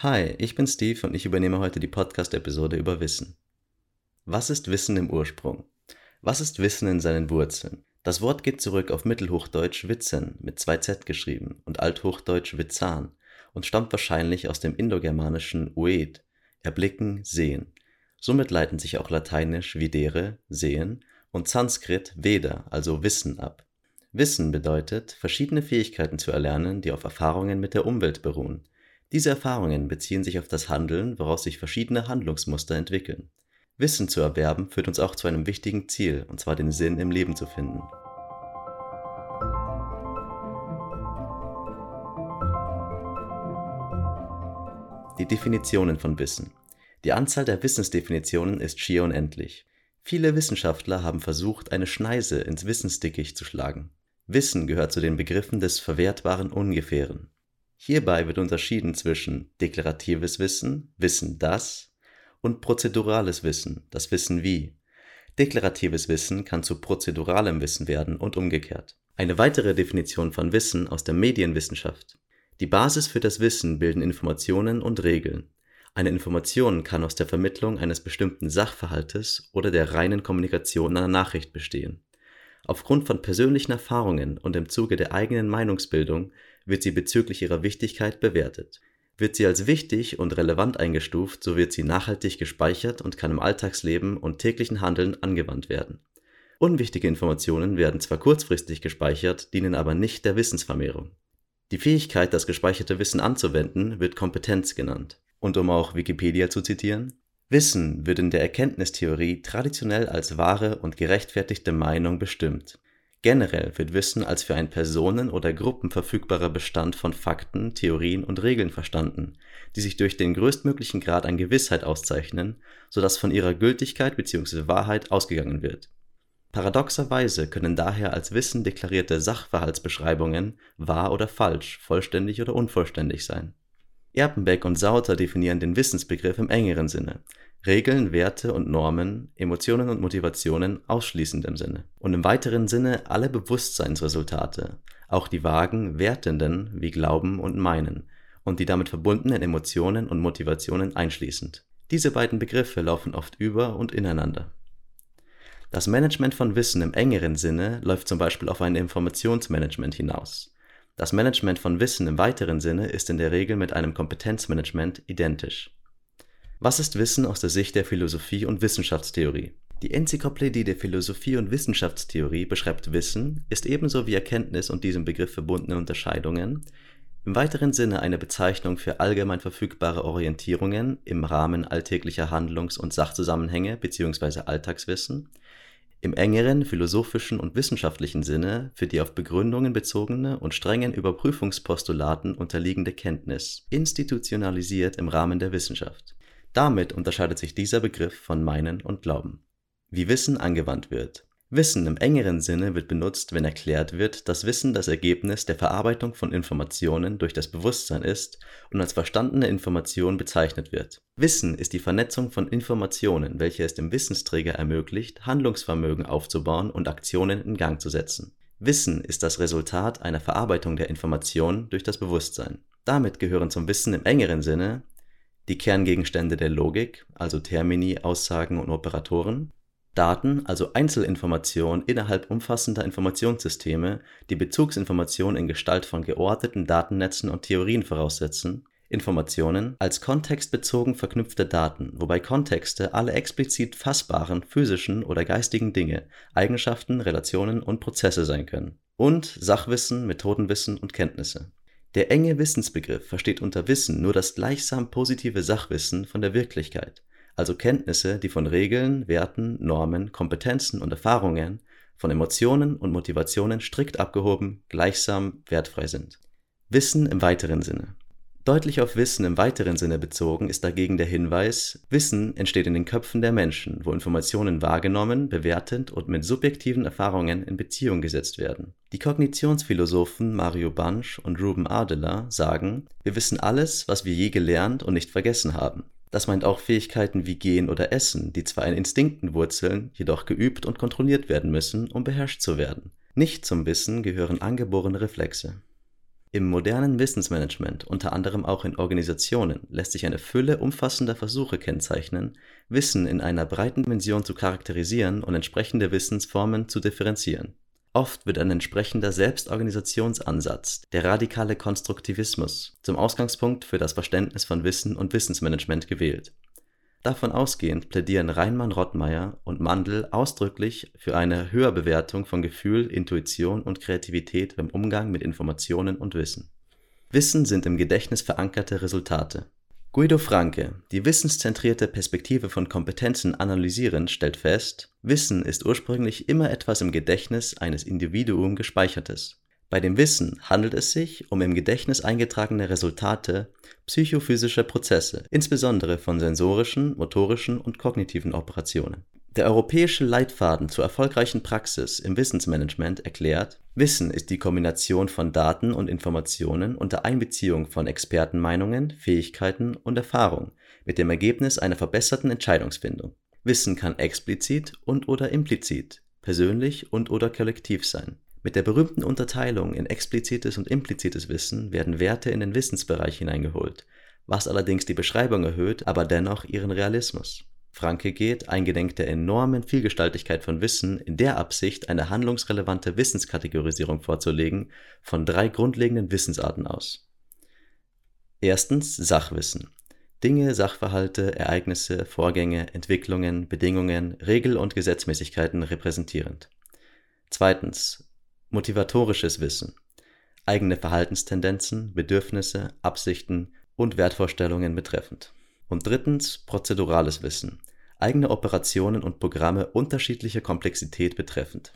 Hi, ich bin Steve und ich übernehme heute die Podcast-Episode über Wissen. Was ist Wissen im Ursprung? Was ist Wissen in seinen Wurzeln? Das Wort geht zurück auf Mittelhochdeutsch Witzen mit zwei Z geschrieben und Althochdeutsch Witzan und stammt wahrscheinlich aus dem indogermanischen Ued, erblicken, sehen. Somit leiten sich auch Lateinisch videre, sehen und Sanskrit Veda, also Wissen ab. Wissen bedeutet, verschiedene Fähigkeiten zu erlernen, die auf Erfahrungen mit der Umwelt beruhen diese Erfahrungen beziehen sich auf das Handeln, woraus sich verschiedene Handlungsmuster entwickeln. Wissen zu erwerben führt uns auch zu einem wichtigen Ziel, und zwar den Sinn im Leben zu finden. Die Definitionen von Wissen. Die Anzahl der Wissensdefinitionen ist schier unendlich. Viele Wissenschaftler haben versucht, eine Schneise ins Wissensdickicht zu schlagen. Wissen gehört zu den Begriffen des verwertbaren Ungefähren. Hierbei wird unterschieden zwischen deklaratives Wissen (Wissen das) und prozedurales Wissen (das Wissen wie). Deklaratives Wissen kann zu prozeduralem Wissen werden und umgekehrt. Eine weitere Definition von Wissen aus der Medienwissenschaft: Die Basis für das Wissen bilden Informationen und Regeln. Eine Information kann aus der Vermittlung eines bestimmten Sachverhaltes oder der reinen Kommunikation einer Nachricht bestehen. Aufgrund von persönlichen Erfahrungen und im Zuge der eigenen Meinungsbildung wird sie bezüglich ihrer Wichtigkeit bewertet. Wird sie als wichtig und relevant eingestuft, so wird sie nachhaltig gespeichert und kann im Alltagsleben und täglichen Handeln angewandt werden. Unwichtige Informationen werden zwar kurzfristig gespeichert, dienen aber nicht der Wissensvermehrung. Die Fähigkeit, das gespeicherte Wissen anzuwenden, wird Kompetenz genannt. Und um auch Wikipedia zu zitieren, Wissen wird in der Erkenntnistheorie traditionell als wahre und gerechtfertigte Meinung bestimmt. Generell wird Wissen als für ein Personen oder Gruppen verfügbarer Bestand von Fakten, Theorien und Regeln verstanden, die sich durch den größtmöglichen Grad an Gewissheit auszeichnen, so dass von ihrer Gültigkeit bzw. Wahrheit ausgegangen wird. Paradoxerweise können daher als Wissen deklarierte Sachverhaltsbeschreibungen wahr oder falsch, vollständig oder unvollständig sein. Erpenbeck und Sauter definieren den Wissensbegriff im engeren Sinne Regeln, Werte und Normen, Emotionen und Motivationen ausschließendem Sinne und im weiteren Sinne alle Bewusstseinsresultate, auch die vagen, wertenden wie Glauben und Meinen und die damit verbundenen Emotionen und Motivationen einschließend. Diese beiden Begriffe laufen oft über und ineinander. Das Management von Wissen im engeren Sinne läuft zum Beispiel auf ein Informationsmanagement hinaus. Das Management von Wissen im weiteren Sinne ist in der Regel mit einem Kompetenzmanagement identisch was ist Wissen aus der Sicht der Philosophie und Wissenschaftstheorie? Die Enzyklopädie der Philosophie und Wissenschaftstheorie beschreibt Wissen, ist ebenso wie Erkenntnis und diesem Begriff verbundene Unterscheidungen im weiteren Sinne eine Bezeichnung für allgemein verfügbare Orientierungen im Rahmen alltäglicher Handlungs- und Sachzusammenhänge bzw. Alltagswissen, im engeren philosophischen und wissenschaftlichen Sinne für die auf Begründungen bezogene und strengen Überprüfungspostulaten unterliegende Kenntnis, institutionalisiert im Rahmen der Wissenschaft damit unterscheidet sich dieser Begriff von Meinen und Glauben. Wie Wissen angewandt wird. Wissen im engeren Sinne wird benutzt, wenn erklärt wird, dass Wissen das Ergebnis der Verarbeitung von Informationen durch das Bewusstsein ist und als verstandene Information bezeichnet wird. Wissen ist die Vernetzung von Informationen, welche es dem Wissensträger ermöglicht, Handlungsvermögen aufzubauen und Aktionen in Gang zu setzen. Wissen ist das Resultat einer Verarbeitung der Information durch das Bewusstsein. Damit gehören zum Wissen im engeren Sinne die Kerngegenstände der Logik, also Termini, Aussagen und Operatoren, Daten, also Einzelinformationen innerhalb umfassender Informationssysteme, die Bezugsinformationen in Gestalt von geordneten Datennetzen und Theorien voraussetzen, Informationen als kontextbezogen verknüpfte Daten, wobei Kontexte alle explizit fassbaren physischen oder geistigen Dinge, Eigenschaften, Relationen und Prozesse sein können, und Sachwissen, Methodenwissen und Kenntnisse der enge Wissensbegriff versteht unter Wissen nur das gleichsam positive Sachwissen von der Wirklichkeit, also Kenntnisse, die von Regeln, Werten, Normen, Kompetenzen und Erfahrungen, von Emotionen und Motivationen strikt abgehoben, gleichsam wertfrei sind. Wissen im weiteren Sinne Deutlich auf Wissen im weiteren Sinne bezogen ist dagegen der Hinweis, Wissen entsteht in den Köpfen der Menschen, wo Informationen wahrgenommen, bewertet und mit subjektiven Erfahrungen in Beziehung gesetzt werden. Die Kognitionsphilosophen Mario Bunch und Ruben Adler sagen, wir wissen alles, was wir je gelernt und nicht vergessen haben. Das meint auch Fähigkeiten wie Gehen oder Essen, die zwar in Instinkten wurzeln, jedoch geübt und kontrolliert werden müssen, um beherrscht zu werden. Nicht zum Wissen gehören angeborene Reflexe. Im modernen Wissensmanagement, unter anderem auch in Organisationen, lässt sich eine Fülle umfassender Versuche kennzeichnen, Wissen in einer breiten Dimension zu charakterisieren und entsprechende Wissensformen zu differenzieren. Oft wird ein entsprechender Selbstorganisationsansatz, der radikale Konstruktivismus, zum Ausgangspunkt für das Verständnis von Wissen und Wissensmanagement gewählt Davon ausgehend plädieren Reinmann-Rottmeier und Mandl ausdrücklich für eine Höherbewertung von Gefühl, Intuition und Kreativität beim Umgang mit Informationen und Wissen. Wissen sind im Gedächtnis verankerte Resultate. Guido Franke, die wissenszentrierte Perspektive von Kompetenzen analysierend, stellt fest: Wissen ist ursprünglich immer etwas im Gedächtnis eines Individuum Gespeichertes bei dem Wissen handelt es sich um im Gedächtnis eingetragene Resultate psychophysischer Prozesse, insbesondere von sensorischen, motorischen und kognitiven Operationen. Der Europäische Leitfaden zur erfolgreichen Praxis im Wissensmanagement erklärt: Wissen ist die Kombination von Daten und Informationen unter Einbeziehung von Expertenmeinungen, Fähigkeiten und Erfahrung mit dem Ergebnis einer verbesserten Entscheidungsfindung. Wissen kann explizit und/oder implizit, persönlich und/oder kollektiv sein mit der berühmten Unterteilung in explizites und implizites Wissen werden Werte in den Wissensbereich hineingeholt, was allerdings die Beschreibung erhöht, aber dennoch ihren Realismus. Franke geht, eingedenk der enormen Vielgestaltigkeit von Wissen, in der Absicht, eine handlungsrelevante Wissenskategorisierung vorzulegen, von drei grundlegenden Wissensarten aus. Erstens Sachwissen. Dinge, Sachverhalte, Ereignisse, Vorgänge, Entwicklungen, Bedingungen, Regel- und Gesetzmäßigkeiten repräsentierend. Zweitens Motivatorisches Wissen eigene Verhaltenstendenzen, Bedürfnisse, Absichten und Wertvorstellungen betreffend. Und drittens prozedurales Wissen eigene Operationen und Programme unterschiedlicher Komplexität betreffend.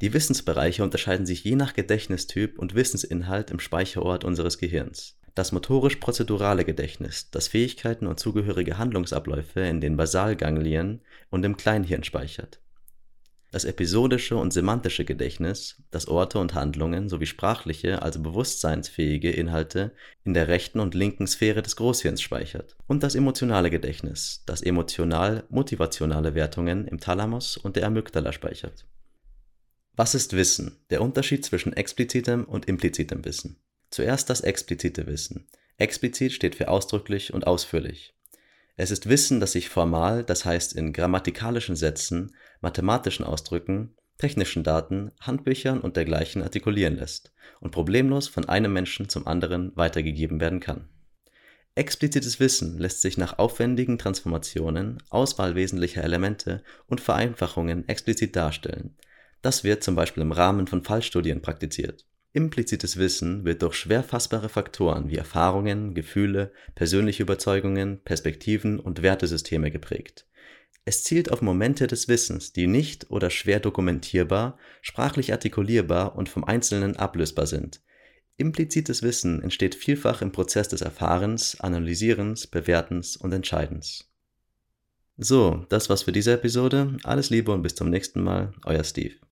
Die Wissensbereiche unterscheiden sich je nach Gedächtnistyp und Wissensinhalt im Speicherort unseres Gehirns. Das motorisch-prozedurale Gedächtnis, das Fähigkeiten und zugehörige Handlungsabläufe in den Basalganglien und im Kleinhirn speichert das episodische und semantische Gedächtnis, das Orte und Handlungen sowie sprachliche, also bewusstseinsfähige Inhalte in der rechten und linken Sphäre des Großhirns speichert, und das emotionale Gedächtnis, das emotional-motivationale Wertungen im Thalamus und der Amygdala speichert. Was ist Wissen? Der Unterschied zwischen explizitem und implizitem Wissen. Zuerst das explizite Wissen. Explizit steht für ausdrücklich und ausführlich. Es ist Wissen, das sich formal, das heißt in grammatikalischen Sätzen, mathematischen Ausdrücken, technischen Daten, Handbüchern und dergleichen artikulieren lässt und problemlos von einem Menschen zum anderen weitergegeben werden kann. Explizites Wissen lässt sich nach aufwendigen Transformationen, Auswahl wesentlicher Elemente und Vereinfachungen explizit darstellen. Das wird zum Beispiel im Rahmen von Fallstudien praktiziert Implizites Wissen wird durch schwer fassbare Faktoren wie Erfahrungen, Gefühle, persönliche Überzeugungen, Perspektiven und Wertesysteme geprägt. Es zielt auf Momente des Wissens, die nicht oder schwer dokumentierbar, sprachlich artikulierbar und vom Einzelnen ablösbar sind. Implizites Wissen entsteht vielfach im Prozess des Erfahrens, Analysierens, Bewertens und Entscheidens. So, das war's für diese Episode. Alles Liebe und bis zum nächsten Mal, euer Steve.